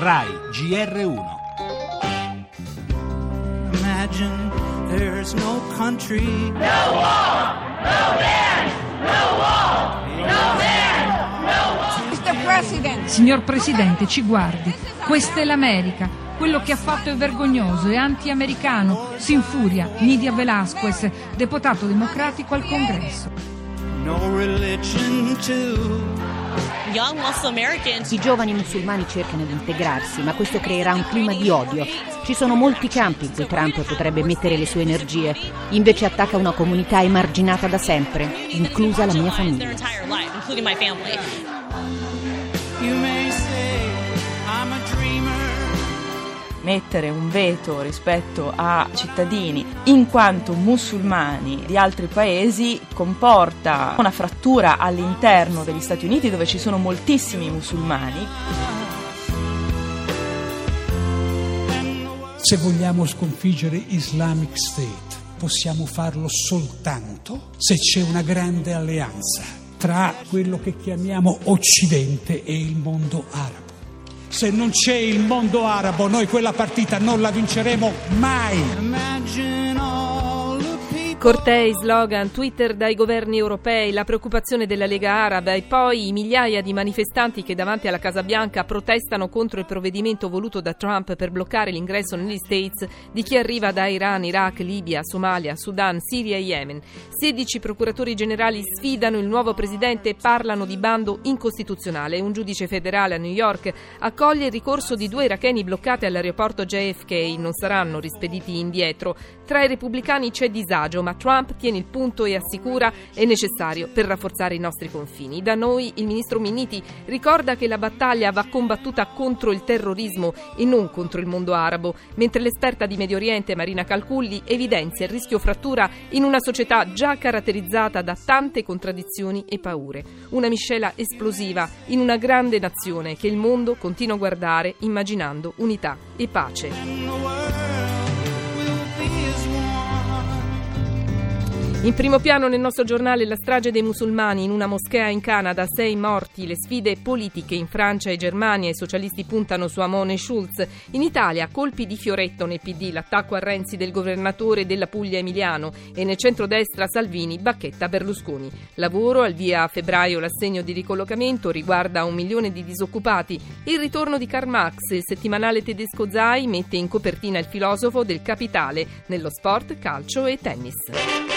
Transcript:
RAI GR1 Imagine there's no country. Mr. President, Signor Presidente, ci guardi. Questa è l'America. Quello che ha fatto è vergognoso, è anti-americano. Si infuria. Nidia Velasquez, deputato democratico al Congresso. No I giovani musulmani cercano di integrarsi, ma questo creerà un clima di odio. Ci sono molti campi in cui Trump potrebbe mettere le sue energie, invece attacca una comunità emarginata da sempre, inclusa la mia famiglia. Mettere un veto rispetto a cittadini in quanto musulmani di altri paesi comporta una frattura all'interno degli Stati Uniti dove ci sono moltissimi musulmani. Se vogliamo sconfiggere Islamic State, possiamo farlo soltanto se c'è una grande alleanza tra quello che chiamiamo Occidente e il mondo arabo. Se non c'è il mondo arabo, noi quella partita non la vinceremo mai. Imagine. Cortei, slogan, Twitter dai governi europei, la preoccupazione della Lega Araba e poi i migliaia di manifestanti che davanti alla Casa Bianca protestano contro il provvedimento voluto da Trump per bloccare l'ingresso negli States di chi arriva da Iran, Iraq, Libia, Somalia, Sudan, Siria e Yemen. 16 procuratori generali sfidano il nuovo presidente e parlano di bando incostituzionale. Un giudice federale a New York accoglie il ricorso di due iracheni bloccati all'aeroporto JFK, non saranno rispediti indietro. Tra i repubblicani c'è disagio, ma Trump tiene il punto e assicura è necessario per rafforzare i nostri confini. Da noi il ministro Minniti ricorda che la battaglia va combattuta contro il terrorismo e non contro il mondo arabo, mentre l'esperta di Medio Oriente Marina Calculli evidenzia il rischio frattura in una società già caratterizzata da tante contraddizioni e paure. Una miscela esplosiva in una grande nazione che il mondo continua a guardare immaginando unità e pace. In primo piano nel nostro giornale la strage dei musulmani in una moschea in Canada, sei morti, le sfide politiche in Francia e Germania, i socialisti puntano su Amon e Schulz. In Italia colpi di fioretto nel PD, l'attacco a Renzi del governatore della Puglia Emiliano e nel centrodestra Salvini bacchetta Berlusconi. Lavoro al via a febbraio l'assegno di ricollocamento riguarda un milione di disoccupati. Il ritorno di Karl Marx, il settimanale tedesco Zai mette in copertina il filosofo del capitale nello sport, calcio e tennis.